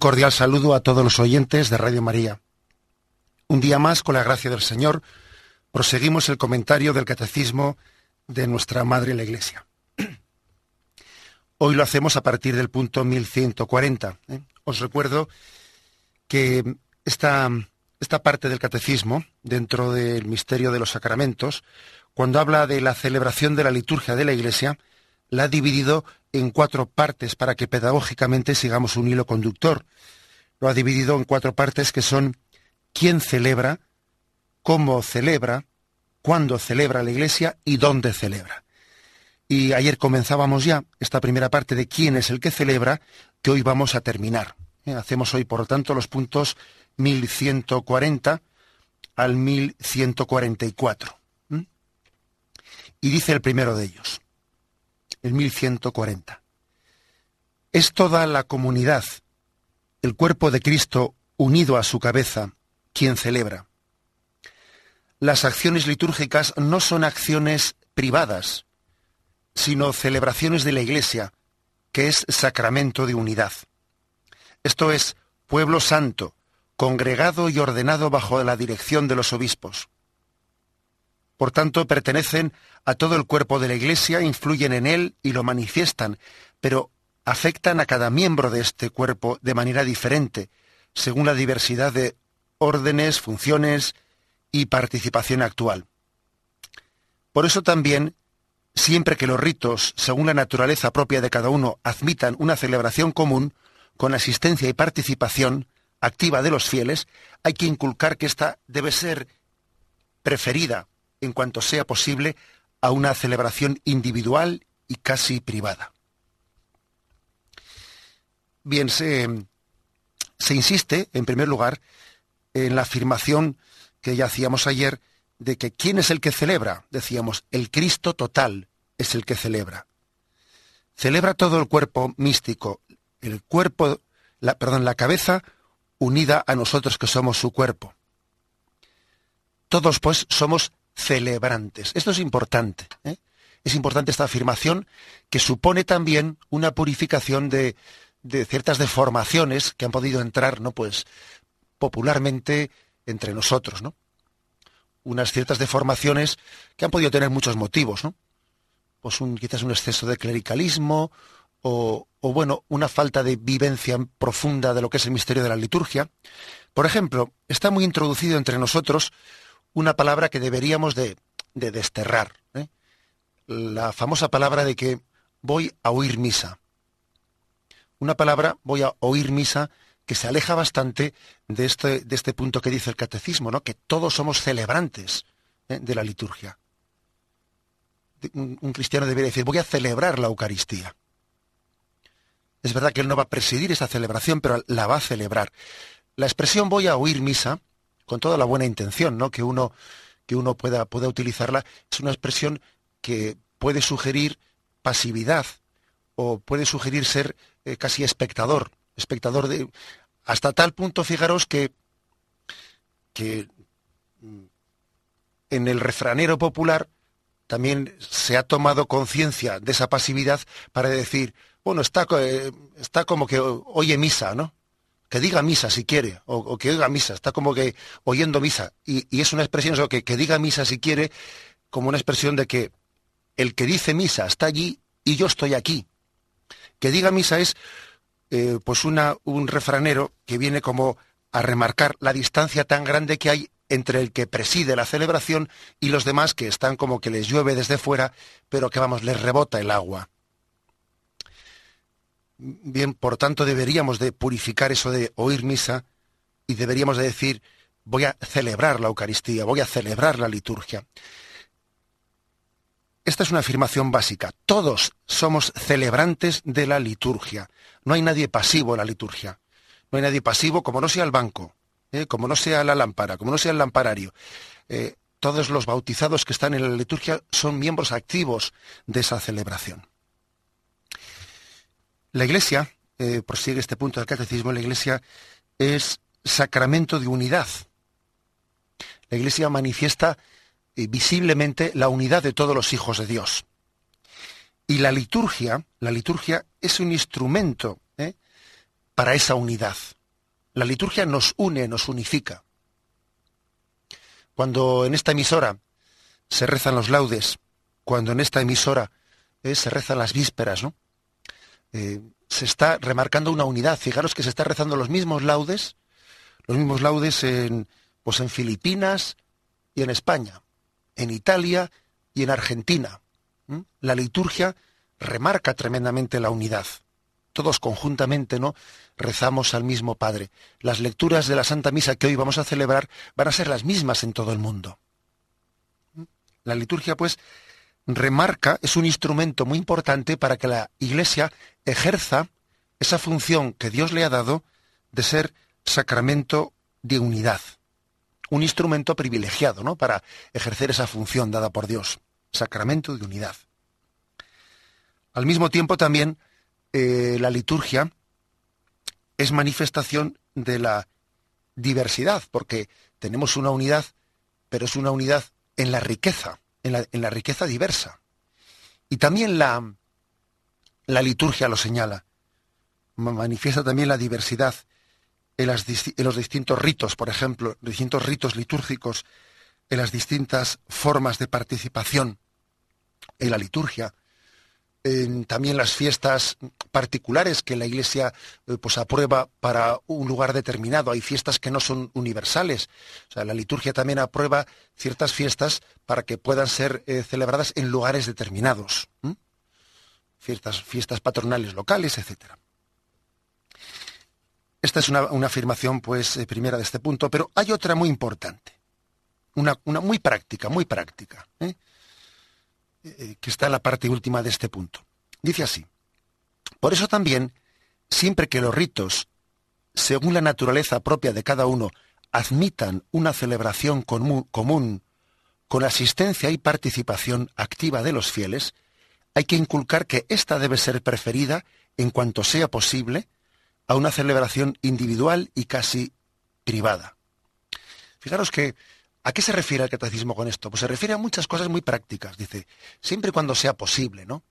Cordial saludo a todos los oyentes de Radio María. Un día más, con la gracia del Señor, proseguimos el comentario del Catecismo de nuestra Madre la Iglesia. Hoy lo hacemos a partir del punto 1140. ¿eh? Os recuerdo que esta, esta parte del Catecismo, dentro del misterio de los sacramentos, cuando habla de la celebración de la liturgia de la Iglesia, la ha dividido en cuatro partes para que pedagógicamente sigamos un hilo conductor. Lo ha dividido en cuatro partes que son quién celebra, cómo celebra, cuándo celebra la Iglesia y dónde celebra. Y ayer comenzábamos ya esta primera parte de quién es el que celebra, que hoy vamos a terminar. ¿Eh? Hacemos hoy, por lo tanto, los puntos 1140 al 1144. ¿Mm? Y dice el primero de ellos el 1140. Es toda la comunidad, el cuerpo de Cristo unido a su cabeza, quien celebra. Las acciones litúrgicas no son acciones privadas, sino celebraciones de la Iglesia, que es sacramento de unidad. Esto es pueblo santo, congregado y ordenado bajo la dirección de los obispos. Por tanto, pertenecen a todo el cuerpo de la Iglesia, influyen en él y lo manifiestan, pero afectan a cada miembro de este cuerpo de manera diferente, según la diversidad de órdenes, funciones y participación actual. Por eso también, siempre que los ritos, según la naturaleza propia de cada uno, admitan una celebración común, con asistencia y participación activa de los fieles, hay que inculcar que ésta debe ser preferida en cuanto sea posible, a una celebración individual y casi privada. Bien, se, se insiste, en primer lugar, en la afirmación que ya hacíamos ayer de que ¿quién es el que celebra? Decíamos, el Cristo total es el que celebra. Celebra todo el cuerpo místico, el cuerpo, la, perdón, la cabeza unida a nosotros que somos su cuerpo. Todos pues somos celebrantes. Esto es importante. ¿eh? Es importante esta afirmación que supone también una purificación de, de ciertas deformaciones que han podido entrar, ¿no? Pues popularmente entre nosotros, ¿no? Unas ciertas deformaciones que han podido tener muchos motivos, ¿no? Pues quizás un exceso de clericalismo o, o, bueno, una falta de vivencia profunda de lo que es el misterio de la liturgia. Por ejemplo, está muy introducido entre nosotros una palabra que deberíamos de, de desterrar. ¿eh? La famosa palabra de que voy a oír misa. Una palabra, voy a oír misa, que se aleja bastante de este, de este punto que dice el catecismo, ¿no? que todos somos celebrantes ¿eh? de la liturgia. Un, un cristiano debería decir, voy a celebrar la Eucaristía. Es verdad que él no va a presidir esa celebración, pero la va a celebrar. La expresión voy a oír misa con toda la buena intención, ¿no? Que uno, que uno pueda, pueda utilizarla, es una expresión que puede sugerir pasividad o puede sugerir ser eh, casi espectador, espectador de hasta tal punto, fijaros que que mm, en el refranero popular también se ha tomado conciencia de esa pasividad para decir, bueno, está, eh, está como que oye misa, ¿no? Que diga misa si quiere, o, que oiga misa, está como que oyendo misa. Y, es una expresión, eso, que, diga misa si quiere, como una expresión de que el que dice misa está allí y yo estoy aquí. Que diga misa es eh, pues una, un refranero que viene como a remarcar la distancia tan grande que hay entre el que preside la celebración y los demás que están como que les llueve desde fuera, pero que vamos, les rebota el agua. Bien, por tanto deberíamos de purificar eso de oír misa y deberíamos de decir, voy a celebrar la Eucaristía, voy a celebrar la liturgia. Esta es una afirmación básica. Todos somos celebrantes de la liturgia. No hay nadie pasivo en la liturgia. No hay nadie pasivo como no sea el banco, ¿eh? como no sea la lámpara, como no sea el lamparario. Eh, todos los bautizados que están en la liturgia son miembros activos de esa celebración. La Iglesia, eh, prosigue este punto del catecismo, la Iglesia es sacramento de unidad. La Iglesia manifiesta eh, visiblemente la unidad de todos los hijos de Dios. Y la liturgia, la liturgia es un instrumento ¿eh? para esa unidad. La liturgia nos une, nos unifica. Cuando en esta emisora se rezan los laudes, cuando en esta emisora se rezan las vísperas, ¿no? Eh, se está remarcando una unidad. Fijaros que se está rezando los mismos laudes, los mismos laudes en, pues en Filipinas y en España, en Italia y en Argentina. La liturgia remarca tremendamente la unidad. Todos conjuntamente, ¿no? Rezamos al mismo Padre. Las lecturas de la Santa Misa que hoy vamos a celebrar van a ser las mismas en todo el mundo. La liturgia, pues, remarca, es un instrumento muy importante para que la Iglesia ejerza esa función que Dios le ha dado de ser sacramento de unidad. Un instrumento privilegiado, ¿no? Para ejercer esa función dada por Dios. Sacramento de unidad. Al mismo tiempo también eh, la liturgia es manifestación de la diversidad, porque tenemos una unidad, pero es una unidad en la riqueza en la, riqueza diversa. Y también la, la liturgia lo señala. Manifiesta también la diversidad en, en, los distintos ritos, por ejemplo, distintos ritos litúrgicos, en las distintas formas de participación en la liturgia, también las fiestas particulares que la Iglesia eh, pues aprueba para un lugar determinado. Hay fiestas que no son universales. O sea, la liturgia también aprueba ciertas fiestas para que puedan ser eh, celebradas en lugares determinados. Fiestas, fiestas patronales locales, etc. Esta es una, afirmación, pues, eh, primera de este punto, pero hay otra muy importante. Una, una muy práctica, muy práctica. Eh, que está en la parte última de este punto. Dice así, por eso también, siempre que los ritos, según la naturaleza propia de cada uno, admitan una celebración común, con asistencia y participación activa de los fieles, hay que inculcar que ésta debe ser preferida, en cuanto sea posible, a una celebración individual y casi privada. Fijaros que ¿A qué se refiere el catecismo con esto? Pues se refiere a muchas cosas muy prácticas. Dice, siempre y cuando sea posible, ¿no?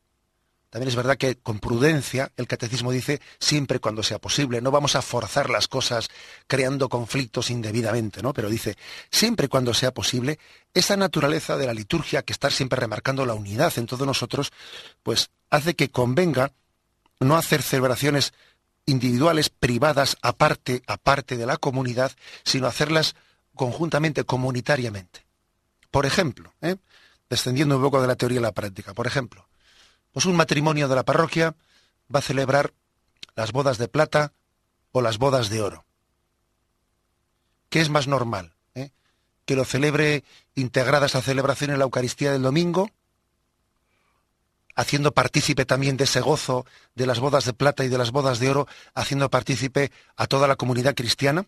También es verdad que con prudencia el catecismo dice siempre y cuando sea posible. No vamos a forzar las cosas creando conflictos indebidamente, ¿no? Pero dice siempre y cuando sea posible, esa naturaleza de la liturgia que está siempre remarcando la unidad en todos nosotros, pues hace que convenga no hacer celebraciones individuales, privadas, aparte, aparte de la comunidad, sino hacerlas conjuntamente, comunitariamente. Por ejemplo, ¿eh? descendiendo un poco de la teoría a la práctica, por ejemplo, pues un matrimonio de la parroquia va a celebrar las bodas de plata o las bodas de oro. ¿Qué es más normal? Eh? ¿Que lo celebre integrada esa celebración en la Eucaristía del domingo? haciendo partícipe también de ese gozo de las bodas de plata y de las bodas de oro, haciendo partícipe a toda la comunidad cristiana?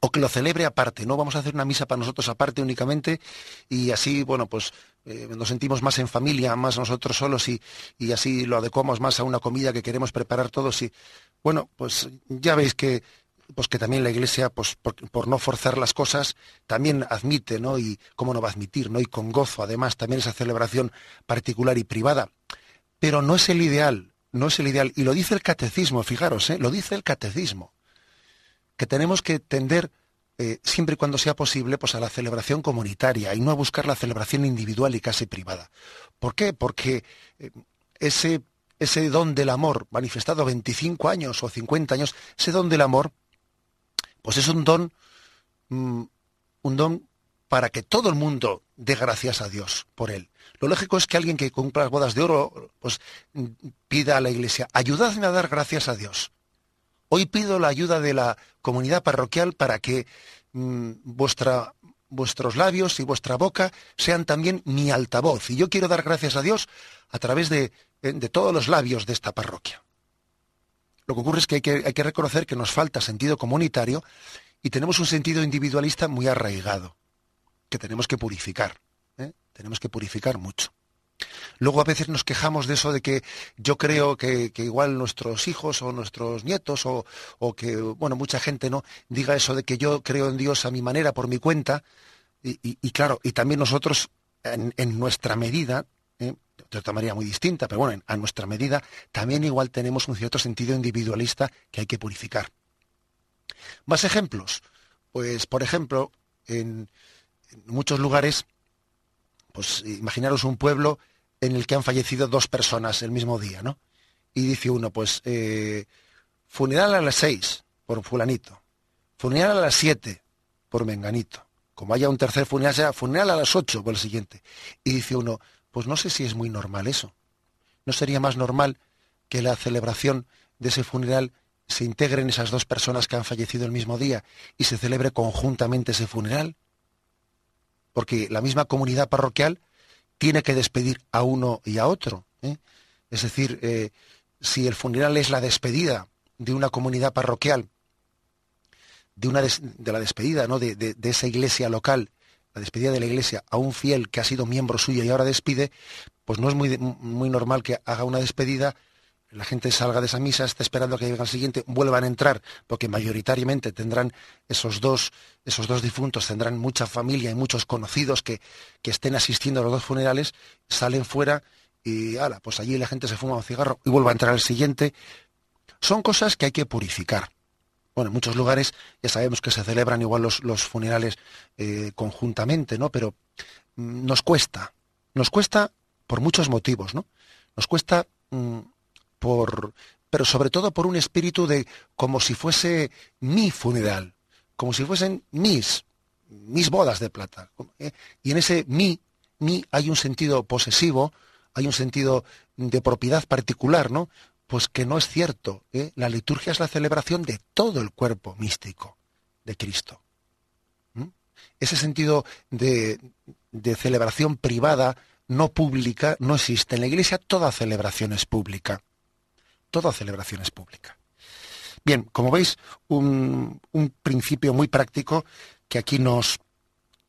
O que lo celebre aparte, no vamos a hacer una misa para nosotros aparte únicamente y así, bueno, pues eh, nos sentimos más en familia, más nosotros solos y, y, así lo adecuamos más a una comida que queremos preparar todos y, bueno, pues ya veis que pues que también la Iglesia, pues por, no forzar las cosas, también admite, ¿no? Y cómo no va a admitir, ¿no? Y con gozo, además, también esa celebración particular y privada. Pero no es el ideal, no es el ideal. Y lo dice el catecismo, fijaros, ¿eh? Lo dice el catecismo que tenemos que tender eh, siempre y cuando sea posible pues a la celebración comunitaria y no a buscar la celebración individual y casi privada. ¿Por qué? Porque eh, ese, ese don del amor manifestado 25 años o 50 años, ese don del amor, pues es un don, mm, un don para que todo el mundo dé gracias a Dios por él. Lo lógico es que alguien que cumpla las bodas de oro, pues pida a la iglesia, ayudadme a dar gracias a Dios Hoy pido la ayuda de la comunidad parroquial para que mm, vuestra, vuestros labios y vuestra boca sean también mi altavoz. Y yo quiero dar gracias a Dios a través de, eh, de todos los labios de esta parroquia. Lo que ocurre es que hay, que hay que reconocer que nos falta sentido comunitario y tenemos un sentido individualista muy arraigado, que tenemos que purificar. ¿eh? Tenemos que purificar mucho. Luego a veces nos quejamos de eso de que yo creo que, igual nuestros hijos o nuestros nietos o, que, bueno, mucha gente no diga eso de que yo creo en Dios a mi manera, por mi cuenta. Y, claro, y también nosotros en, nuestra medida, ¿eh? de otra manera muy distinta, pero bueno, a nuestra medida, también igual tenemos un cierto sentido individualista que hay que purificar. Más ejemplos. Pues, por ejemplo, en muchos lugares pues imaginaros un pueblo en el que han fallecido dos personas el mismo día, ¿no? Y dice uno, pues, eh, funeral a las seis por fulanito, funeral a las siete por menganito. Como haya un tercer funeral, sea funeral a las ocho por el siguiente. Y dice uno, pues no sé si es muy normal eso. ¿No sería más normal que la celebración de ese funeral se integren esas dos personas que han fallecido el mismo día y se celebre conjuntamente ese funeral? Porque la misma comunidad parroquial tiene que despedir a uno y a otro. ¿eh? Es decir, eh, si el funeral es la despedida de una comunidad parroquial, de, una de la despedida ¿no? De, de, esa iglesia local, la despedida de la iglesia a un fiel que ha sido miembro suyo y ahora despide, pues no es muy, muy normal que haga una despedida la gente salga de esa misa, está esperando a que llegue al siguiente, vuelvan a entrar, porque mayoritariamente tendrán esos dos, esos dos difuntos, tendrán mucha familia y muchos conocidos que, que estén asistiendo a los dos funerales, salen fuera y ala, pues allí la gente se fuma un cigarro y vuelve a entrar al siguiente. Son cosas que hay que purificar. Bueno, en muchos lugares ya sabemos que se celebran igual los, los funerales eh, conjuntamente, ¿no? Pero mm, nos cuesta, nos cuesta por muchos motivos, ¿no? Nos cuesta mm, por, pero sobre todo por un espíritu de como si fuese mi funeral, como si fuesen mis, mis bodas de plata. ¿eh? Y en ese mi, mi hay un sentido posesivo, hay un sentido de propiedad particular, ¿no? Pues que no es cierto. ¿eh? La liturgia es la celebración de todo el cuerpo místico de Cristo. Ese sentido de, de celebración privada, no pública, no existe. En la Iglesia toda celebración es pública toda celebración es pública. Bien, como veis, un, principio muy práctico que aquí nos,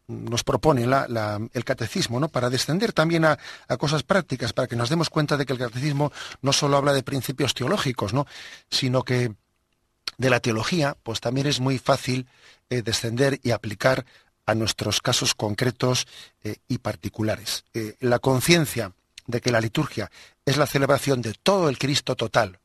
nos propone el catecismo, ¿no? Para descender también a, cosas prácticas, para que nos demos cuenta de que el catecismo no solo habla de principios teológicos, ¿no? Sino que de la teología, pues también es muy fácil eh, descender y aplicar a nuestros casos concretos eh, y particulares. Eh, la conciencia de que la liturgia es la celebración de todo el Cristo total,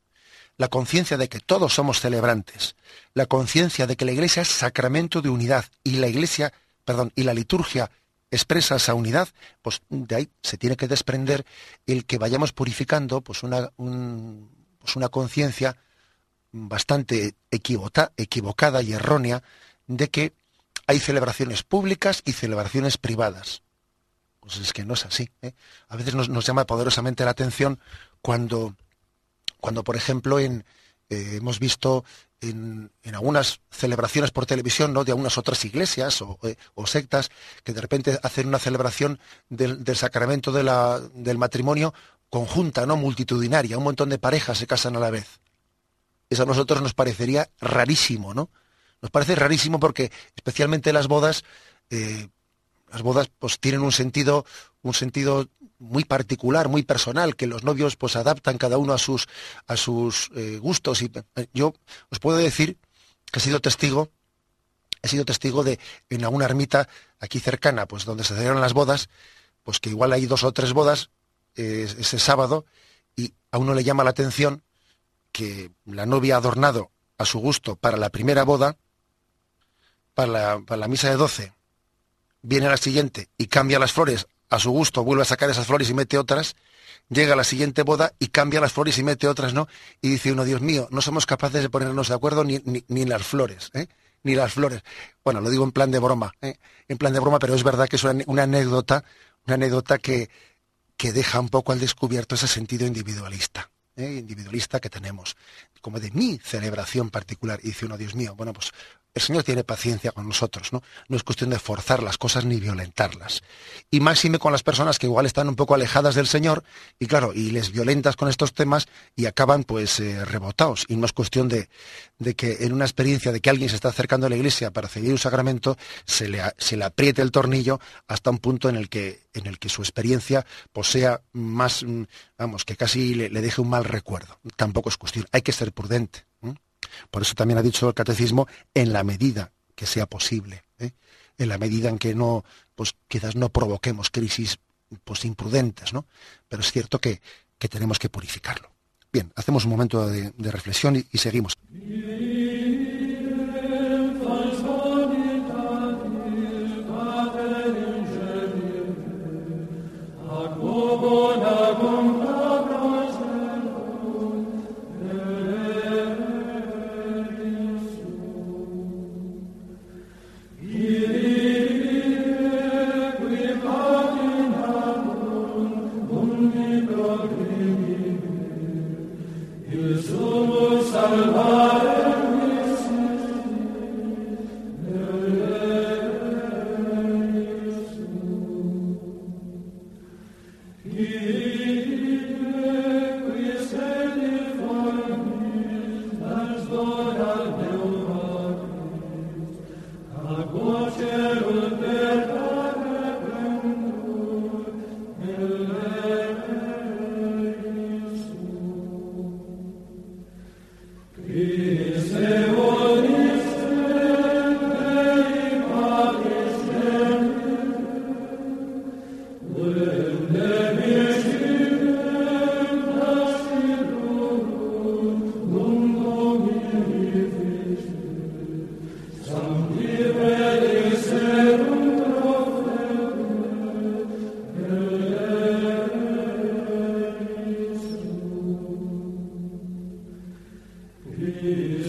la conciencia de que todos somos celebrantes, la conciencia de que la Iglesia es sacramento de unidad y la Iglesia, perdón, y la liturgia expresa esa unidad, pues de ahí se tiene que desprender el que vayamos purificando pues una, pues una conciencia bastante equivocada y errónea de que hay celebraciones públicas y celebraciones privadas. Pues es que no es así. ¿eh? A veces nos, llama poderosamente la atención cuando, cuando por ejemplo, en, eh, hemos visto en, algunas celebraciones por televisión ¿no? de algunas otras iglesias eh, o, sectas que de repente hacen una celebración del, sacramento de la, del matrimonio conjunta, no multitudinaria, un montón de parejas se casan a la vez. Eso a nosotros nos parecería rarísimo, ¿no? Nos parece rarísimo porque especialmente las bodas las bodas pues tienen un sentido, un sentido muy particular, muy personal, que los novios pues adaptan cada uno a sus, a sus eh, gustos. Y eh, yo os puedo decir que he sido testigo, he sido testigo de en alguna ermita aquí cercana, pues donde se celebran las bodas, pues que igual hay dos o tres bodas eh, ese sábado y a uno le llama la atención que la novia ha adornado a su gusto para la primera boda, para la, para la misa de doce viene la siguiente y cambia las flores a su gusto, vuelve a sacar esas flores y mete otras, llega a la siguiente boda y cambia las flores y mete otras, ¿no? Y dice uno, Dios mío, no somos capaces de ponernos de acuerdo ni, ni, en las flores, ¿eh? Ni las flores. Bueno, lo digo en plan de broma, ¿eh? En plan de broma, pero es verdad que es una, anécdota, una anécdota que, que deja un poco al descubierto ese sentido individualista, ¿eh? individualista que tenemos. Como de mi celebración particular. Y dice uno, Dios mío, bueno, pues el Señor tiene paciencia con nosotros, ¿no? No es cuestión de forzar las cosas ni violentarlas. Y máxime con las personas que igual están un poco alejadas del Señor y claro, y les violentas con estos temas y acaban pues eh, rebotados. Y no es cuestión de, de, que en una experiencia de que alguien se está acercando a la iglesia para recibir un sacramento, se le, se le apriete el tornillo hasta un punto en el que, en el que su experiencia pues sea más, mm, vamos, que casi le, deje un mal recuerdo. Tampoco es cuestión. Hay que ser prudente. Por eso también ha dicho el catecismo en la medida que sea posible, ¿eh? en la medida en que no, pues quizás no provoquemos crisis pues imprudentes, ¿no? Pero es cierto que, tenemos que purificarlo. Bien, hacemos un momento de, reflexión y seguimos. Yeah.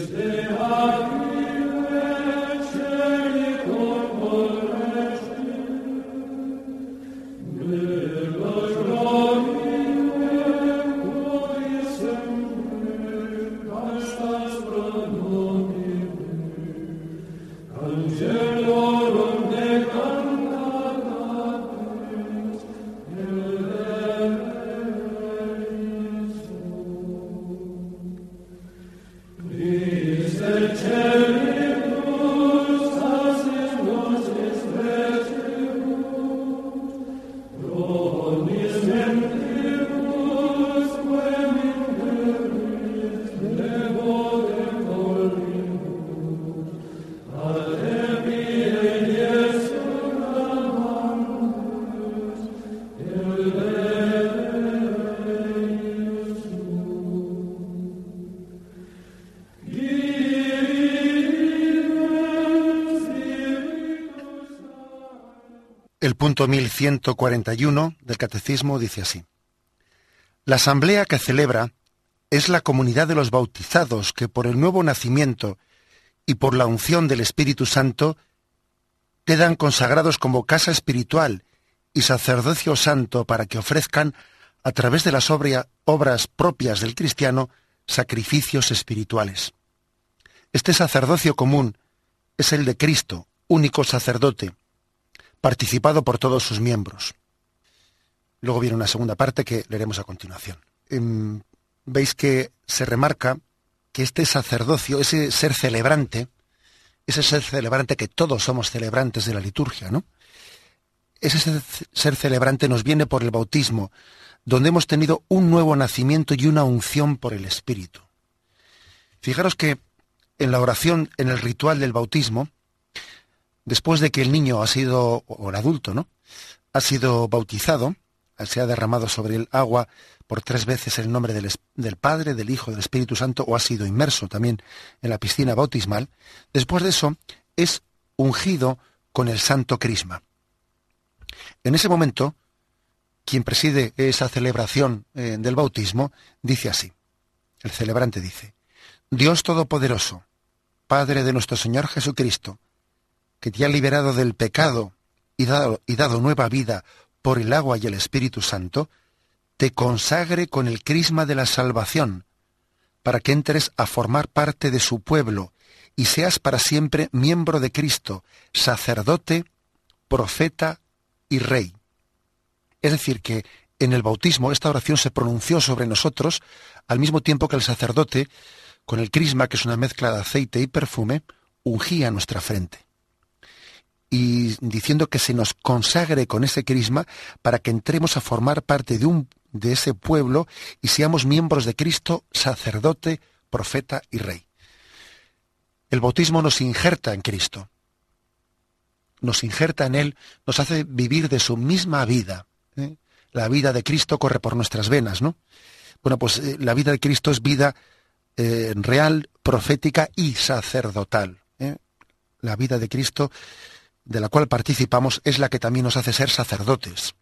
Punto 1141 del Catecismo dice así. La asamblea que celebra es la comunidad de los bautizados que por el nuevo nacimiento y por la unción del Espíritu Santo quedan consagrados como casa espiritual y sacerdocio santo para que ofrezcan, a través de las obras propias del cristiano, sacrificios espirituales. Este sacerdocio común es el de Cristo, único sacerdote, participado por todos sus miembros. Luego viene una segunda parte que leeremos a continuación. Em, veis que se remarca que este sacerdocio, ese ser celebrante, ese ser celebrante que todos somos celebrantes de la liturgia, ¿no? Ese ser celebrante nos viene por el bautismo, donde hemos tenido un nuevo nacimiento y una unción por el Espíritu. Fijaros que en la oración, en el ritual del bautismo, después de que el niño ha sido, o el adulto, ¿no? Ha sido bautizado, se ha derramado sobre el agua por tres veces el nombre del, Padre, del Hijo, del Espíritu Santo, o ha sido inmerso también en la piscina bautismal, después de eso es ungido con el santo crisma. En ese momento, quien preside esa celebración eh, del bautismo dice así, el celebrante dice, Dios Todopoderoso, Padre de nuestro Señor Jesucristo, que te ha liberado del pecado y dado, y dado nueva vida por el agua y el Espíritu Santo, te consagre con el crisma de la salvación, para que entres a formar parte de su pueblo y seas para siempre miembro de Cristo, sacerdote, profeta y rey. Es decir, que en el bautismo esta oración se pronunció sobre nosotros al mismo tiempo que el sacerdote, con el crisma, que es una mezcla de aceite y perfume, ungía nuestra frente. Y diciendo que se nos consagre con ese crisma para que entremos a formar parte de, un, de ese pueblo y seamos miembros de Cristo, sacerdote, profeta y rey. El bautismo nos injerta en Cristo, nos injerta en Él, nos hace vivir de su misma vida. ¿eh? La vida de Cristo corre por nuestras venas, ¿no? Bueno, pues eh, la vida de Cristo es vida eh, real, profética y sacerdotal. La vida de Cristo, de la cual participamos, es la que también nos hace ser sacerdotes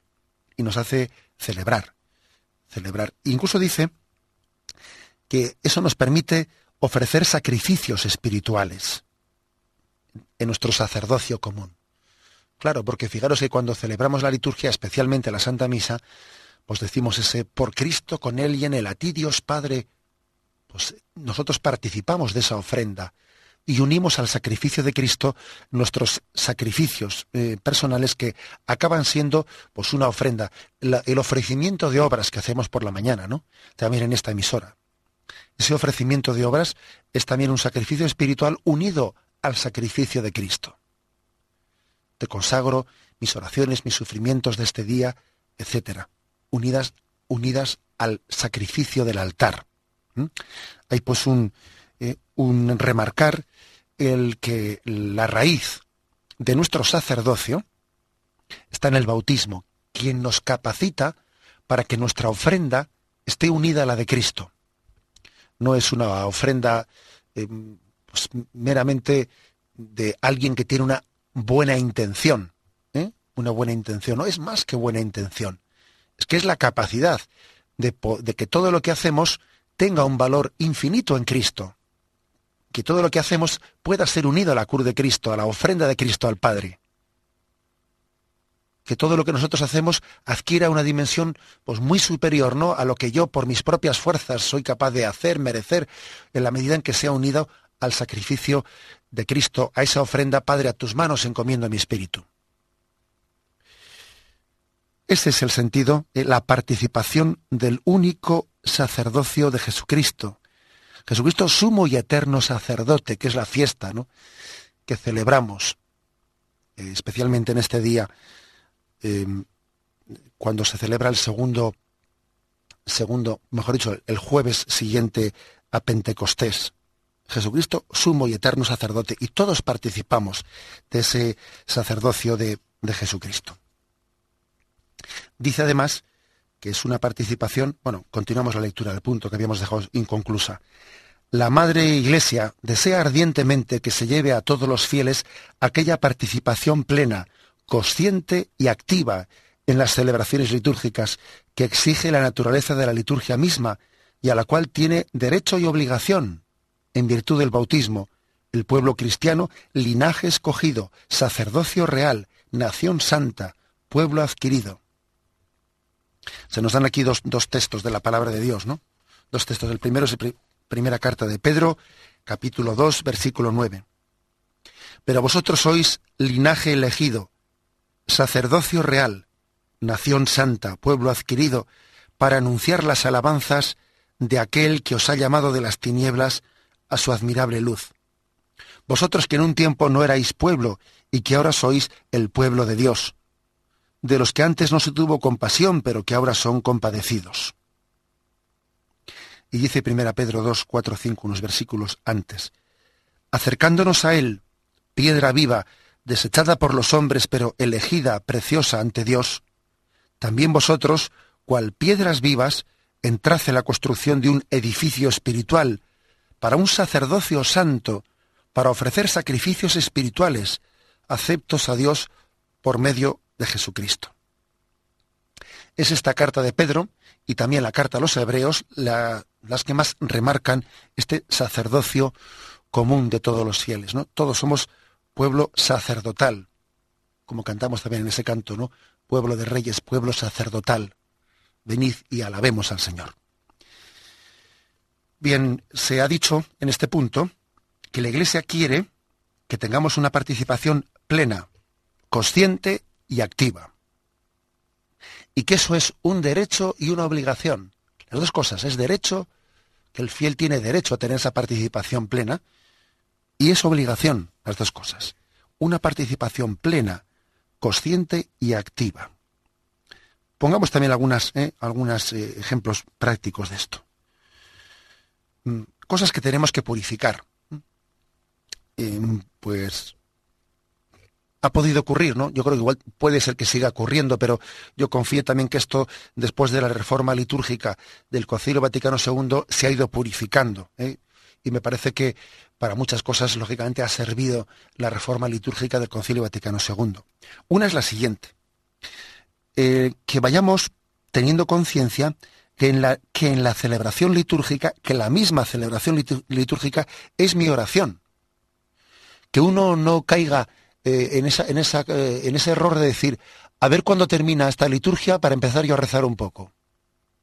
y nos hace celebrar. Celebrar. Incluso dice que eso nos permite ofrecer sacrificios espirituales en nuestro sacerdocio común. Claro, porque fijaros que cuando celebramos la liturgia, especialmente la Santa Misa, pues decimos ese por Cristo, con Él y en Él, a ti Dios Padre, pues nosotros participamos de esa ofrenda y unimos al sacrificio de Cristo nuestros sacrificios eh, personales que acaban siendo pues una ofrenda, el ofrecimiento de obras que hacemos por la mañana, ¿no? También en esta emisora. Ese ofrecimiento de obras es también un sacrificio espiritual unido al sacrificio de Cristo. Te consagro mis oraciones, mis sufrimientos de este día, etcétera, unidas, unidas al sacrificio del altar. Hay pues un, eh, un remarcar el que la raíz de nuestro sacerdocio está en el bautismo, quien nos capacita para que nuestra ofrenda esté unida a la de Cristo. No es una ofrenda eh, pues, meramente de alguien que tiene una buena intención, ¿eh? una buena intención, no es más que buena intención, es que es la capacidad de, que todo lo que hacemos tenga un valor infinito en Cristo, que todo lo que hacemos pueda ser unido a la cruz de Cristo, a la ofrenda de Cristo al Padre. Que todo lo que nosotros hacemos adquiera una dimensión pues muy superior, ¿no? a lo que yo por mis propias fuerzas soy capaz de hacer, merecer, en la medida en que sea unido al sacrificio de Cristo, a esa ofrenda, Padre, a tus manos encomiendo mi espíritu. Ese es el sentido, de la participación del único sacerdocio de Jesucristo. Jesucristo sumo y eterno sacerdote, que es la fiesta, ¿no? que celebramos, eh, especialmente en este día, em, cuando se celebra el segundo, segundo, mejor dicho, el jueves siguiente a Pentecostés. Jesucristo, sumo y eterno sacerdote, y todos participamos de ese sacerdocio de, Jesucristo. Dice además que es una participación, bueno, continuamos la lectura del punto que habíamos dejado inconclusa. La Madre Iglesia desea ardientemente que se lleve a todos los fieles aquella participación plena, consciente y activa en las celebraciones litúrgicas que exige la naturaleza de la liturgia misma y a la cual tiene derecho y obligación en virtud del bautismo, el pueblo cristiano, linaje escogido, sacerdocio real, nación santa, pueblo adquirido. Se nos dan aquí dos, textos de la palabra de Dios, ¿no? Dos textos. El primero es la primera carta de Pedro, capítulo 2, versículo 9. Pero vosotros sois linaje elegido, sacerdocio real, nación santa, pueblo adquirido, para anunciar las alabanzas de aquel que os ha llamado de las tinieblas a su admirable luz. Vosotros que en un tiempo no erais pueblo y que ahora sois el pueblo de Dios, de los que antes no se tuvo compasión, pero que ahora son compadecidos. Y dice 1 Pedro 2, 4, 5, unos versículos antes, acercándonos a Él, piedra viva, desechada por los hombres, pero elegida, preciosa ante Dios, también vosotros, cual piedras vivas, entrad en la construcción de un edificio espiritual, para un sacerdocio santo, para ofrecer sacrificios espirituales aceptos a Dios por medio de Jesucristo. Es esta carta de Pedro y también la carta a los hebreos las que más remarcan este sacerdocio común de todos los fieles. ¿no? Todos somos pueblo sacerdotal, como cantamos también en ese canto, ¿no? Pueblo de reyes, pueblo sacerdotal. Venid y alabemos al Señor. Bien, se ha dicho en este punto que la Iglesia quiere que tengamos una participación plena, consciente y activa. Y que eso es un derecho y una obligación. Las dos cosas, es derecho, que el fiel tiene derecho a tener esa participación plena, y es obligación, las dos cosas. Una participación plena, consciente y activa. Pongamos también algunos eh, eh, ejemplos prácticos de esto. Mm, cosas que tenemos que purificar. Mm, pues ha podido ocurrir, ¿no? Yo creo que igual puede ser que siga ocurriendo, pero yo confío también que esto, después de la reforma litúrgica del Concilio Vaticano II, se ha ido purificando. ¿eh? Y me parece que para muchas cosas, lógicamente, ha servido la reforma litúrgica del Concilio Vaticano II. Una es la siguiente. Eh, que vayamos teniendo conciencia que que en la celebración litúrgica, que la misma celebración litúrgica es mi oración. Que uno no caiga eh, eh, en, ese error de decir, a ver cuándo termina esta liturgia para empezar yo a rezar un poco.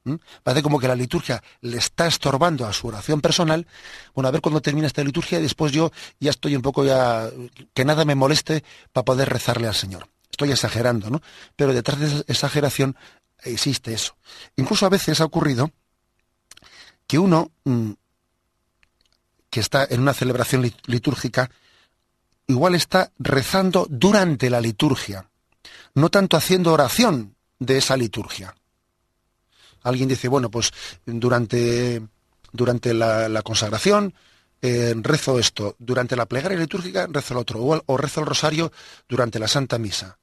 ¿Mm? Parece como que la liturgia le está estorbando a su oración personal. Bueno, a ver cuándo termina esta liturgia y después yo ya estoy un poco ya, que nada me moleste para poder rezarle al Señor. Estoy exagerando, ¿no? Pero detrás de esa exageración existe eso. Incluso a veces ha ocurrido que uno mm, que está en una celebración litúrgica igual está rezando durante la liturgia, no tanto haciendo oración de esa liturgia. Alguien dice, bueno, pues durante, durante la, consagración eh, rezo esto, durante la plegaria litúrgica rezo el otro, o, rezo el rosario durante la Santa Misa.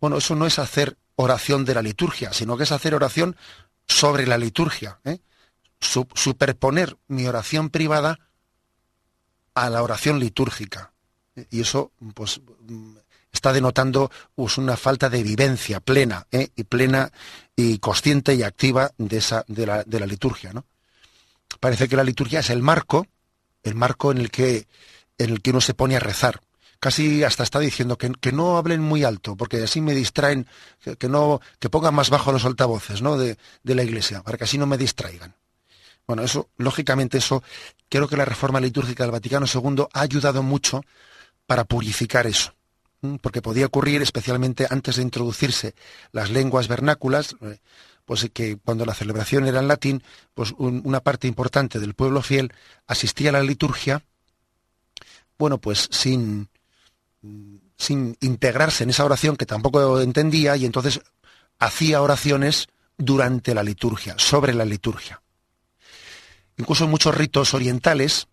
Bueno, eso no es hacer oración de la liturgia, sino que es hacer oración sobre la liturgia. ¿eh? superponer mi oración privada a la oración litúrgica y eso pues está denotando pues, una falta de vivencia plena ¿eh? y plena y consciente y activa de esa de la, de la liturgia ¿no? parece que la liturgia es el marco el marco en el que en el que uno se pone a rezar casi hasta está diciendo que, que no hablen muy alto porque así me distraen que, no que pongan más bajo los altavoces ¿no? de, de la iglesia para que así no me distraigan bueno, eso, lógicamente, eso, creo que la reforma litúrgica del Vaticano II ha ayudado mucho para purificar eso. Porque podía ocurrir, especialmente antes de introducirse las lenguas vernáculas, eh, pues que cuando la celebración era en latín, pues una parte importante del pueblo fiel asistía a la liturgia, bueno, pues sin, sin integrarse en esa oración que tampoco entendía y entonces hacía oraciones durante la liturgia, sobre la liturgia. Incluso en muchos ritos orientales,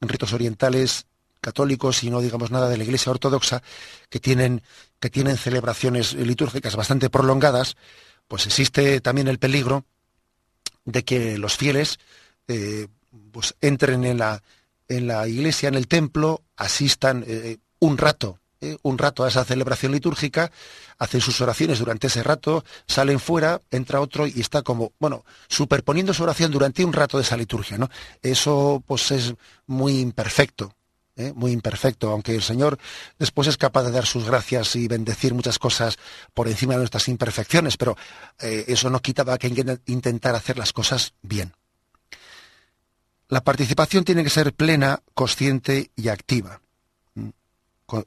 en ritos orientales católicos y no digamos nada de la Iglesia Ortodoxa, que tienen, que tienen celebraciones litúrgicas bastante prolongadas, pues existe también el peligro de que los fieles eh, pues entren en la, en la iglesia, en el templo, asistan eh, un rato, eh, un rato a esa celebración litúrgica, hacen sus oraciones durante ese rato, salen fuera, entra otro y está como, bueno, superponiendo su oración durante un rato de esa liturgia, ¿no? Eso pues es muy imperfecto. ¿Eh? muy imperfecto, aunque el Señor después es capaz de dar sus gracias y bendecir muchas cosas por encima de nuestras imperfecciones, pero eh, eso no quitaba que intentar hacer las cosas bien. La participación tiene que ser plena, consciente y activa. ¿Mm?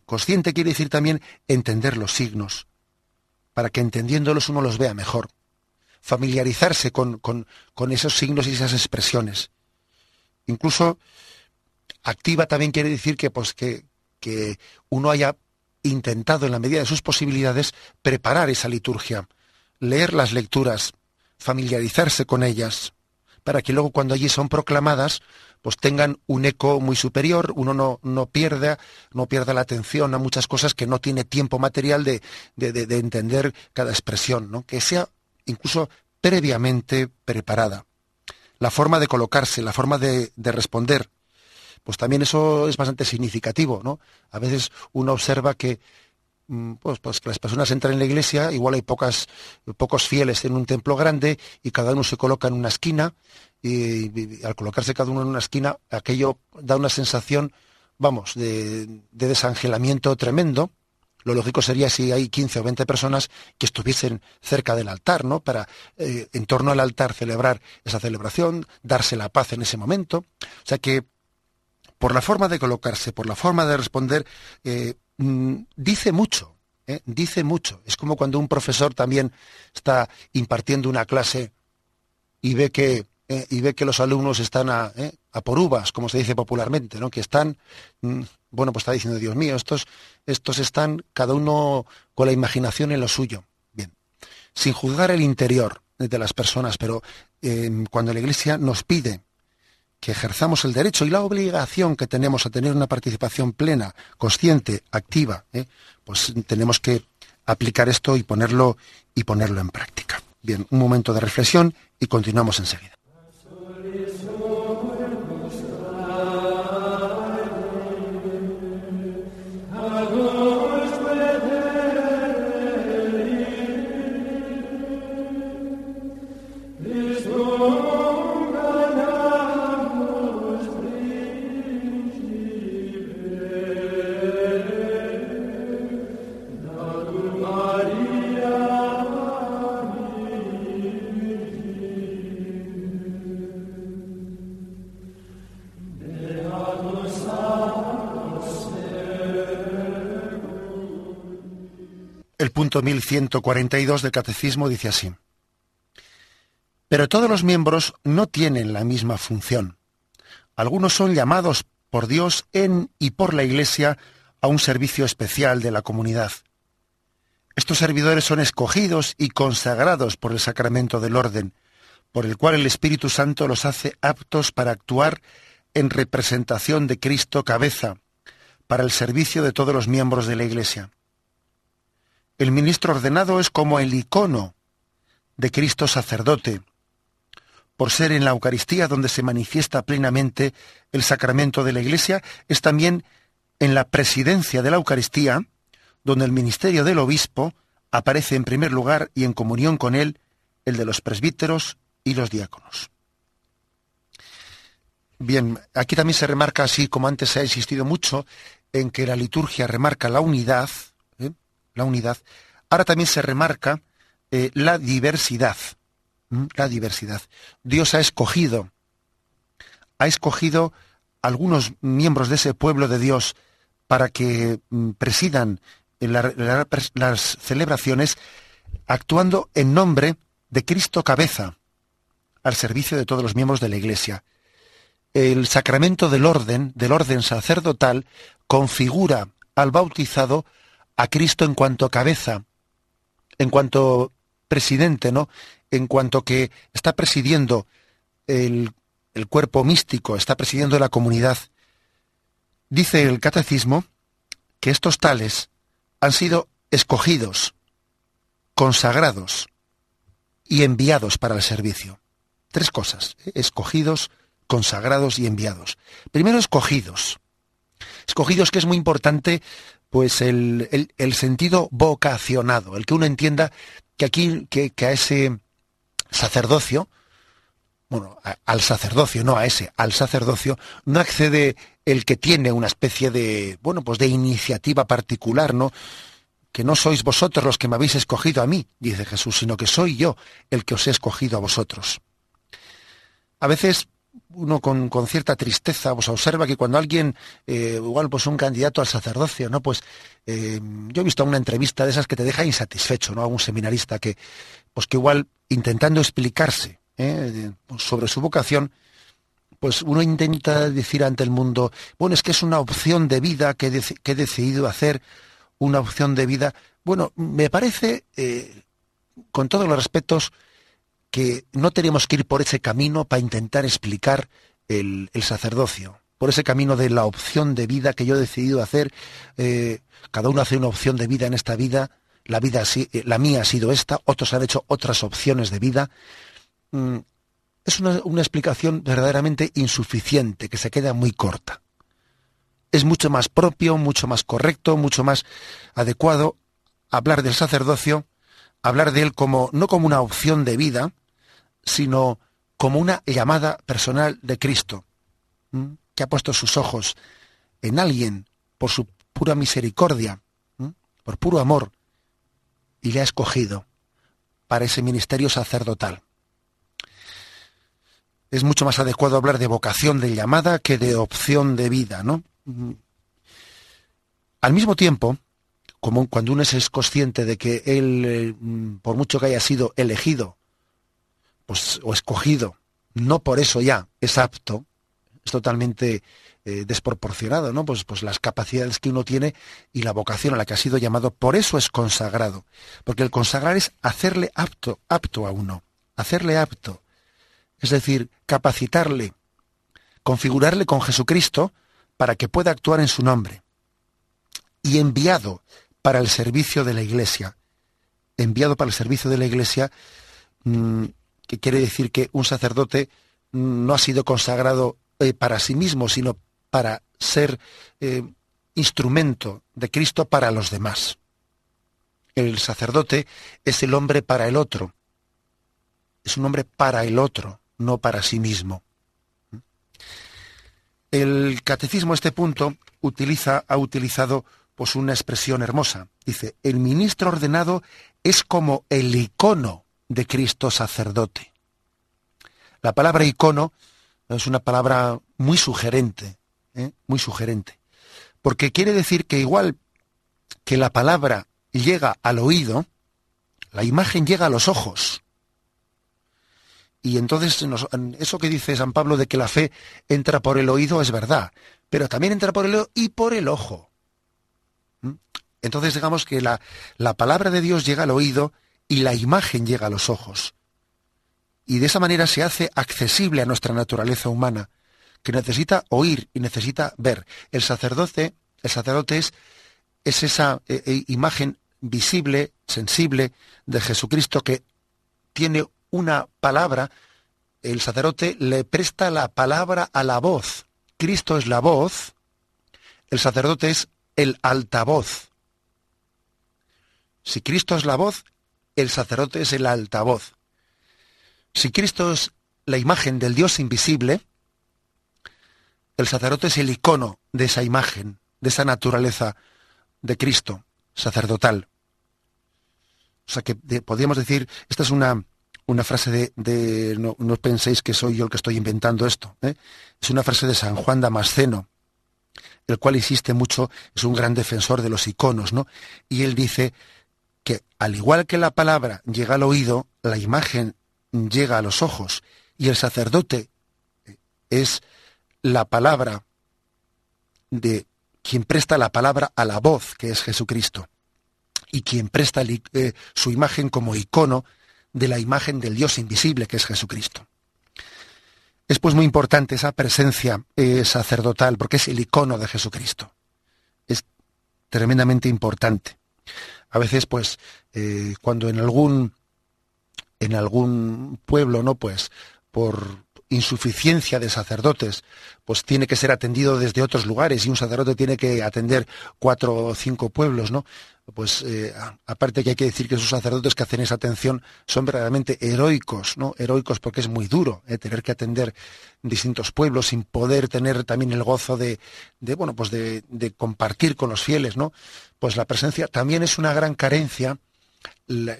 Consciente quiere decir también entender los signos, para que entendiéndolos uno los vea mejor. Familiarizarse con, con esos signos y esas expresiones. Incluso activa también quiere decir que, pues, que, que uno haya intentado en la medida de sus posibilidades preparar esa liturgia, leer las lecturas, familiarizarse con ellas, para que luego cuando allí son proclamadas, pues tengan un eco muy superior, uno no, no pierda, no pierda la atención a muchas cosas que no tiene tiempo material de, de, entender cada expresión, ¿no? que sea incluso previamente preparada. La forma de colocarse, la forma de, de responder, pues también eso es bastante significativo, ¿no? A veces uno observa que mm, pues, pues, las personas entran en la iglesia, igual hay pocos fieles en un templo grande y cada uno se coloca en una esquina y, al colocarse cada uno en una esquina, aquello da una sensación, vamos, de, de desangelamiento tremendo, lo lógico sería si hay 15 o 20 personas que estuviesen cerca del altar, ¿no? Para eh, en torno al altar celebrar esa celebración, darse la paz en ese momento. O sea que por la forma de colocarse, por la forma de responder, eh, mm, dice mucho, ¿eh? dice mucho. Es como cuando un profesor también está impartiendo una clase y ve que eh, y ve que los alumnos están a, por uvas, como se dice popularmente, ¿no? que están, mm, bueno, pues está diciendo, Dios mío, estos, estos están cada uno con la imaginación en lo suyo. Bien, sin juzgar el interior de las personas, pero em, cuando la Iglesia nos pide que ejerzamos el derecho y la obligación que tenemos a tener una participación plena, consciente, activa, ¿eh? pues tenemos que aplicar esto y ponerlo y ponerlo en práctica. Bien, un momento de reflexión y continuamos enseguida. Punto 1142 del Catecismo dice así. Pero todos los miembros no tienen la misma función. Algunos son llamados por Dios en y por la Iglesia a un servicio especial de la comunidad. Estos servidores son escogidos y consagrados por el sacramento del orden, por el cual el Espíritu Santo los hace aptos para actuar en representación de Cristo cabeza, para el servicio de todos los miembros de la Iglesia. El ministro ordenado es como el icono de Cristo sacerdote, por ser en la Eucaristía donde se manifiesta plenamente el sacramento de la Iglesia, es también en la presidencia de la Eucaristía, donde el ministerio del obispo aparece en primer lugar y en comunión con él el de los presbíteros y los diáconos. Bien, aquí también se remarca, así como antes se ha insistido mucho, en que la liturgia remarca la unidad, la unidad, ahora también se remarca eh, la diversidad. La diversidad. Dios ha escogido, ha escogido algunos miembros de ese pueblo de Dios para que mm, presidan las celebraciones actuando en nombre de Cristo cabeza al servicio de todos los miembros de la Iglesia. El sacramento del orden, del orden sacerdotal, configura al bautizado a Cristo en cuanto cabeza, en cuanto presidente, ¿no? En cuanto que está presidiendo el, el cuerpo místico, está presidiendo la comunidad. Dice el catecismo que estos tales han sido escogidos, consagrados y enviados para el servicio. Tres cosas, ¿eh? escogidos, consagrados y enviados. Primero, escogidos. Escogidos que es muy importante pues el, el, sentido vocacionado, el que uno entienda que aquí, que, a ese sacerdocio, bueno, al sacerdocio, no a ese, al sacerdocio, no accede el que tiene una especie de, bueno, pues de iniciativa particular, ¿no? Que no sois vosotros los que me habéis escogido a mí, dice Jesús, sino que soy yo el que os he escogido a vosotros. A veces uno con, cierta tristeza pues observa que cuando alguien, eh, igual pues un candidato al sacerdocio, ¿no? Pues eh, yo he visto una entrevista de esas que te deja insatisfecho, ¿no? A un seminarista que, pues que igual intentando explicarse ¿eh? sobre su vocación, pues uno intenta decir ante el mundo, bueno, es que es una opción de vida que, he decidido hacer, una opción de vida. Bueno, me parece, con todos los respetos, que no tenemos que ir por ese camino para intentar explicar el, sacerdocio, por ese camino de la opción de vida que yo he decidido hacer. Eh, cada uno hace una opción de vida en esta vida, la, vida, eh, la mía ha sido esta, otros han hecho otras opciones de vida. Mm, es una, una explicación verdaderamente insuficiente, que se queda muy corta. Es mucho más propio, mucho más correcto, mucho más adecuado hablar del sacerdocio, hablar de él como no como una opción de vida, sino como una llamada personal de Cristo, que ha puesto sus ojos en alguien por su pura misericordia, por puro amor, y le ha escogido para ese ministerio sacerdotal. Es mucho más adecuado hablar de vocación de llamada que de opción de vida, ¿no? Al mismo tiempo, como cuando uno es consciente de que él, eh, por mucho que haya sido elegido, pues, o escogido, no por eso ya es apto, es totalmente eh, desproporcionado, ¿no? Pues, pues las capacidades que uno tiene y la vocación a la que ha sido llamado, por eso es consagrado. Porque el consagrar es hacerle apto, apto a uno, hacerle apto. Es decir, capacitarle, configurarle con Jesucristo para que pueda actuar en su nombre. Y enviado para el servicio de la Iglesia. Enviado para el servicio de la Iglesia, mm, que quiere decir que un sacerdote no ha sido consagrado eh, para sí mismo, sino para ser eh, instrumento de Cristo para los demás. El sacerdote es el hombre para el otro. Es un hombre para el otro, no para sí mismo. El catecismo a este punto utiliza, ha utilizado pues una expresión hermosa. Dice, el ministro ordenado es como el icono de Cristo sacerdote. La palabra icono es una palabra muy sugerente, ¿eh? muy sugerente. Porque quiere decir que igual que la palabra llega al oído, la imagen llega a los ojos. Y entonces eso que dice San Pablo de que la fe entra por el oído es verdad, pero también entra por el oído y por el ojo. ¿Mm? Entonces digamos que la, la palabra de Dios llega al oído y la imagen llega a los ojos. Y de esa manera se hace accesible a nuestra naturaleza humana que necesita oír y necesita ver. El sacerdote, el sacerdote es, es esa eh, eh, imagen visible, sensible de Jesucristo que tiene una palabra. El sacerdote le presta la palabra a la voz. Cristo es la voz, el sacerdote es el altavoz. Si Cristo es la voz, el sacerdote es el altavoz. Si Cristo es la imagen del Dios invisible, el sacerdote es el icono de esa imagen, de esa naturaleza de Cristo sacerdotal. O sea que podríamos decir, esta es una, una frase de, no, penséis que soy yo el que estoy inventando esto, ¿eh? es una frase de San Juan Damasceno, el cual insiste mucho, es un gran defensor de los iconos, ¿no? Y él dice que al igual que la palabra llega al oído, la imagen llega a los ojos, y el sacerdote es la palabra de quien presta la palabra a la voz, que es Jesucristo, y quien presta eh, su imagen como icono de la imagen del Dios invisible, que es Jesucristo. Es pues muy importante esa presencia eh, sacerdotal, porque es el icono de Jesucristo. Es tremendamente importante. A veces, pues, eh, cuando en algún en algún pueblo, ¿no? Pues por insuficiencia de sacerdotes, pues tiene que ser atendido desde otros lugares y un sacerdote tiene que atender cuatro o cinco pueblos, ¿no? Pues eh, aparte que hay que decir que esos sacerdotes que hacen esa atención son verdaderamente heroicos, ¿no? Heroicos porque es muy duro ¿eh? tener que atender distintos pueblos sin poder tener también el gozo de, bueno, pues de, compartir con los fieles, ¿no? Pues la presencia también es una gran carencia. La,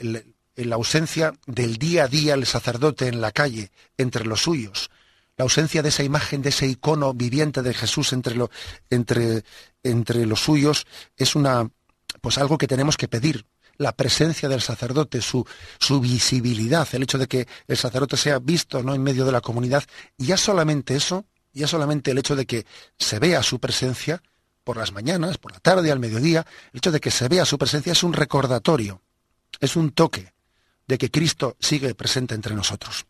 la, ausencia del día a día el sacerdote en la calle, entre los suyos, la ausencia de esa imagen, de ese icono viviente de Jesús entre, entre, entre los suyos, es una, pues algo que tenemos que pedir. La presencia del sacerdote, su, su visibilidad, el hecho de que el sacerdote sea visto ¿no? en medio de la comunidad, ya solamente eso, ya solamente el hecho de que se vea su presencia por las mañanas, por la tarde, al mediodía, el hecho de que se vea su presencia es un recordatorio, es un toque, de que Cristo sigue presente entre nosotros.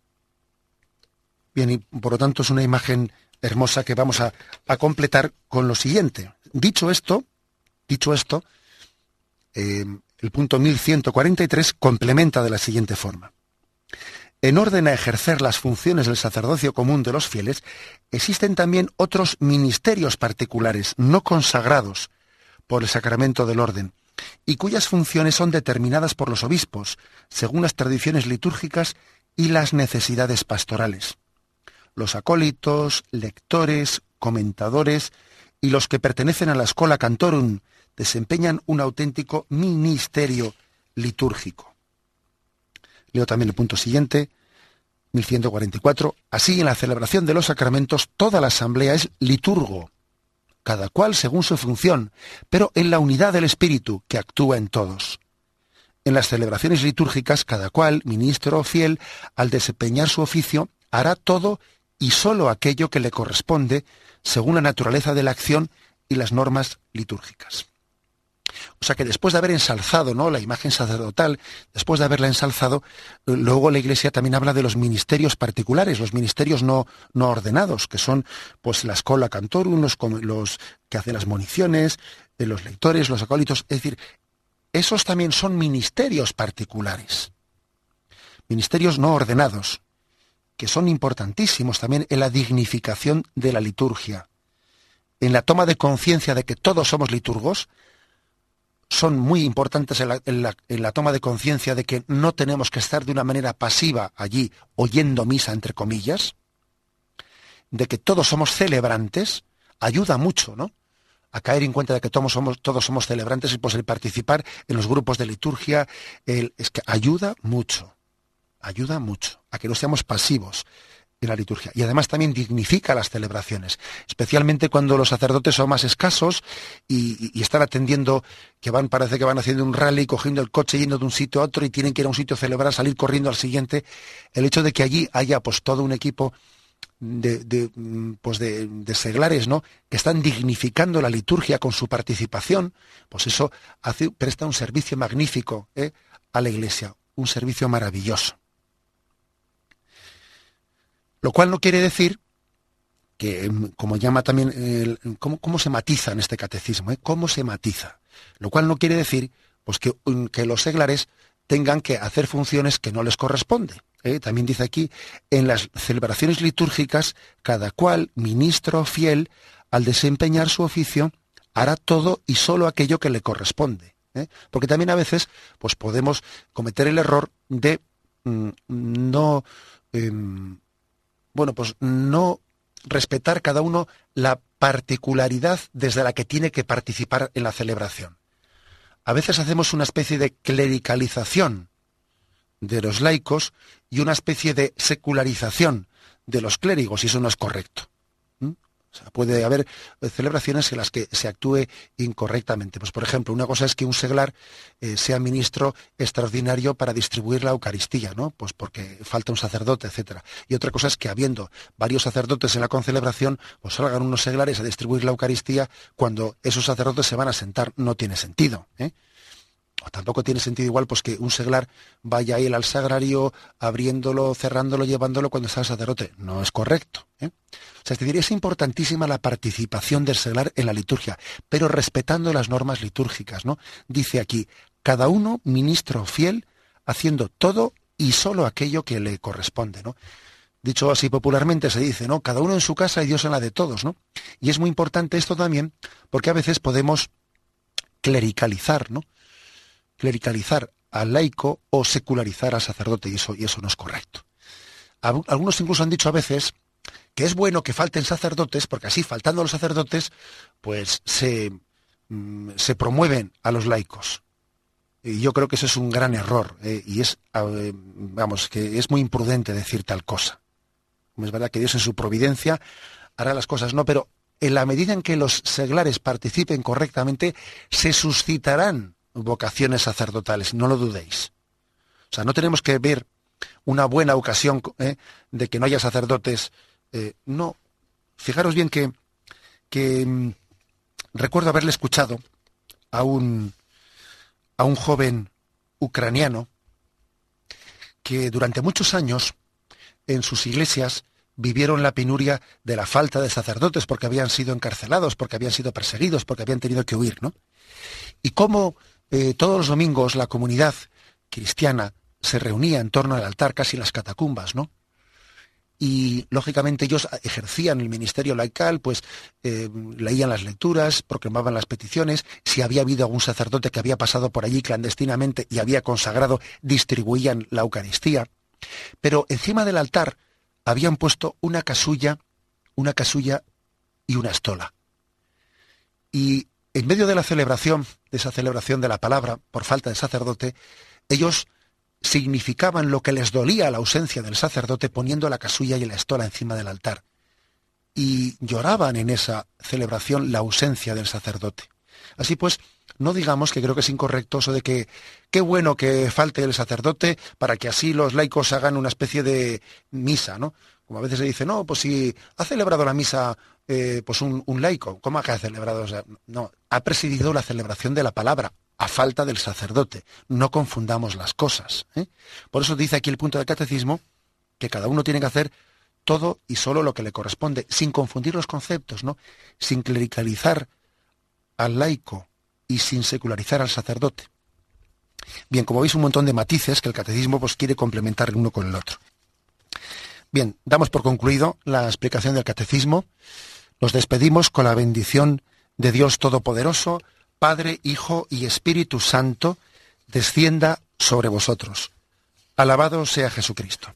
Bien, y por lo tanto es una imagen hermosa que vamos a, completar con lo siguiente. Dicho esto, dicho esto, eh, el punto 1143 complementa de la siguiente forma. En orden a ejercer las funciones del sacerdocio común de los fieles, existen también otros ministerios particulares, no consagrados por el sacramento del orden, y cuyas funciones son determinadas por los obispos, según las tradiciones litúrgicas y las necesidades pastorales. Los acólitos, lectores, comentadores y los que pertenecen a la Escola Cantorum, desempeñan un auténtico ministerio litúrgico. Leo también el punto siguiente, 1144. Así, en la celebración de los sacramentos, toda la asamblea es liturgo, cada cual según su función, pero en la unidad del Espíritu que actúa en todos. En las celebraciones litúrgicas, cada cual, ministro o fiel, al desempeñar su oficio, hará todo y sólo aquello que le corresponde, según la naturaleza de la acción y las normas litúrgicas. O sea que después de haber ensalzado ¿no? la imagen sacerdotal, después de haberla ensalzado, luego la Iglesia también habla de los ministerios particulares, los ministerios no, ordenados, que son pues la escola cantorum, los, los que hacen las municiones, los lectores, los acólitos. Es decir, esos también son ministerios particulares, ministerios no ordenados, que son importantísimos también en la dignificación de la liturgia, en la toma de conciencia de que todos somos liturgos, son muy importantes en la, toma de conciencia de que no tenemos que estar de una manera pasiva allí oyendo misa, entre comillas, de que todos somos celebrantes, ayuda mucho, ¿no? A caer en cuenta de que todos somos, todos somos celebrantes y pues el participar en los grupos de liturgia, es que ayuda mucho, ayuda mucho a que no seamos pasivos, en la liturgia. Y además también dignifica las celebraciones, especialmente cuando los sacerdotes son más escasos y, están atendiendo, que van, parece que van haciendo un rally, cogiendo el coche, yendo de un sitio a otro y tienen que ir a un sitio a celebrar, salir corriendo al siguiente. El hecho de que allí haya pues todo un equipo de, pues de, seglares, ¿no? Que están dignificando la liturgia con su participación, pues eso presta un servicio magnífico ¿eh? a la Iglesia, un servicio maravilloso. Lo cual no quiere decir que, em, como llama también, ¿cómo, se matiza en este catecismo? Eh? ¿Cómo se matiza? Lo cual no quiere decir pues, que, que los seglares tengan que hacer funciones que no les corresponde. ¿eh? También dice aquí, en las celebraciones litúrgicas, cada cual, ministro fiel, al desempeñar su oficio, hará todo y solo aquello que le corresponde. ¿eh? Porque también a veces pues, podemos cometer el error de mm, no em, bueno, pues no respetar cada uno la particularidad desde la que tiene que participar en la celebración. A veces hacemos una especie de clericalización de los laicos y una especie de secularización de los clérigos, y eso no es correcto puede haber celebraciones en las que se actúe incorrectamente. Pues, por ejemplo, una cosa es que un seglar eh, sea ministro extraordinario para distribuir la Eucaristía, ¿no? Pues porque falta un sacerdote, etcétera. Y otra cosa es que habiendo varios sacerdotes en la concelebración, pues salgan unos seglares a distribuir la Eucaristía cuando esos sacerdotes se van a sentar. No tiene sentido. ¿eh? Tampoco tiene sentido igual pues que un seglar vaya a ir al sagrario abriéndolo, cerrándolo, llevándolo cuando está el sacerdote. No es correcto. ¿eh? O sea, es decir, es importantísima la participación del seglar en la liturgia, pero respetando las normas litúrgicas, ¿no? Dice aquí, cada uno ministro fiel, haciendo todo y solo aquello que le corresponde. Dicho así popularmente se dice, ¿no? Cada uno en su casa y Dios en la de todos, ¿no? Y es muy importante esto también porque a veces podemos clericalizar, ¿no? Clericalizar al laico o secularizar al sacerdote y eso, y eso no es correcto. Algunos incluso han dicho a veces que es bueno que falten sacerdotes porque así faltando los sacerdotes pues se, mm, se promueven a los laicos. Y yo creo que eso es un gran error eh, y es, eh, vamos, que es muy imprudente decir tal cosa. Es verdad que Dios en su providencia hará las cosas, no, pero en la medida en que los seglares participen correctamente, se suscitarán vocaciones sacerdotales, no lo dudéis. O sea, no tenemos que ver una buena ocasión ¿eh? de que no haya sacerdotes. Eh, no. Fijaros bien que, que mm, recuerdo haberle escuchado a un, a un joven ucraniano que durante muchos años en sus iglesias vivieron la penuria de la falta de sacerdotes porque habían sido encarcelados, porque habían sido perseguidos, porque habían tenido que huir, ¿no? Y cómo eh, todos los domingos la comunidad cristiana se reunía en torno al altar, casi en las catacumbas, ¿no? Y lógicamente ellos ejercían el ministerio laical, pues eh, leían las lecturas, proclamaban las peticiones, si había habido algún sacerdote que había pasado por allí clandestinamente y había consagrado, distribuían la Eucaristía. Pero encima del altar habían puesto una casulla, una casulla y una estola. Y en medio de la celebración, de esa celebración de la palabra, por falta de sacerdote, ellos significaban lo que les dolía la ausencia del sacerdote poniendo la casulla y la estola encima del altar. Y lloraban en esa celebración la ausencia del sacerdote. Así pues, no digamos que creo que es incorrecto eso de que qué bueno que falte el sacerdote para que así los laicos hagan una especie de misa, ¿no? Como a veces se dice, no, pues si ha celebrado la misa eh, pues un, laico, ¿cómo ha celebrado? no, ha presidido la celebración de la palabra, a falta del sacerdote. No confundamos las cosas. ¿eh? Por eso dice aquí el punto del catecismo que cada uno tiene que hacer todo y solo lo que le corresponde, sin confundir los conceptos, ¿no? Sin clericalizar al laico y sin secularizar al sacerdote. Bien, como veis, un montón de matices que el catecismo pues, quiere complementar el uno con el otro. Bien, damos por concluido la explicación del catecismo. Nos despedimos con la bendición de Dios Todopoderoso, Padre, Hijo y Espíritu Santo, descienda sobre vosotros. Alabado sea Jesucristo.